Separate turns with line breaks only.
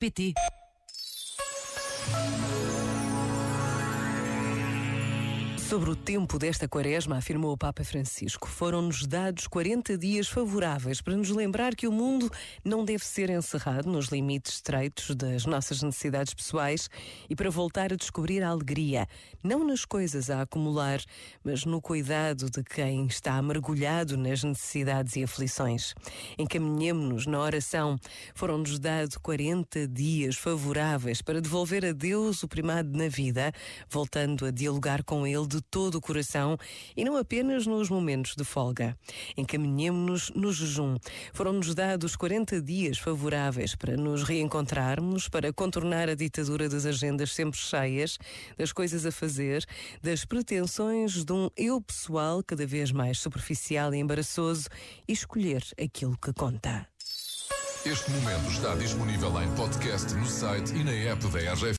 pt
Sobre o tempo desta quaresma, afirmou o Papa Francisco, foram-nos dados 40 dias favoráveis para nos lembrar que o mundo não deve ser encerrado nos limites estreitos das nossas necessidades pessoais e para voltar a descobrir a alegria, não nas coisas a acumular, mas no cuidado de quem está mergulhado nas necessidades e aflições. Encaminhemos-nos na oração. Foram-nos dados 40 dias favoráveis para devolver a Deus o primado na vida, voltando a dialogar com Ele de de todo o coração e não apenas nos momentos de folga. Encaminhemos-nos no jejum. Foram-nos dados 40 dias favoráveis para nos reencontrarmos, para contornar a ditadura das agendas sempre cheias, das coisas a fazer, das pretensões de um eu pessoal cada vez mais superficial e embaraçoso e escolher aquilo que conta.
Este momento está disponível em podcast no site e na app da RGF.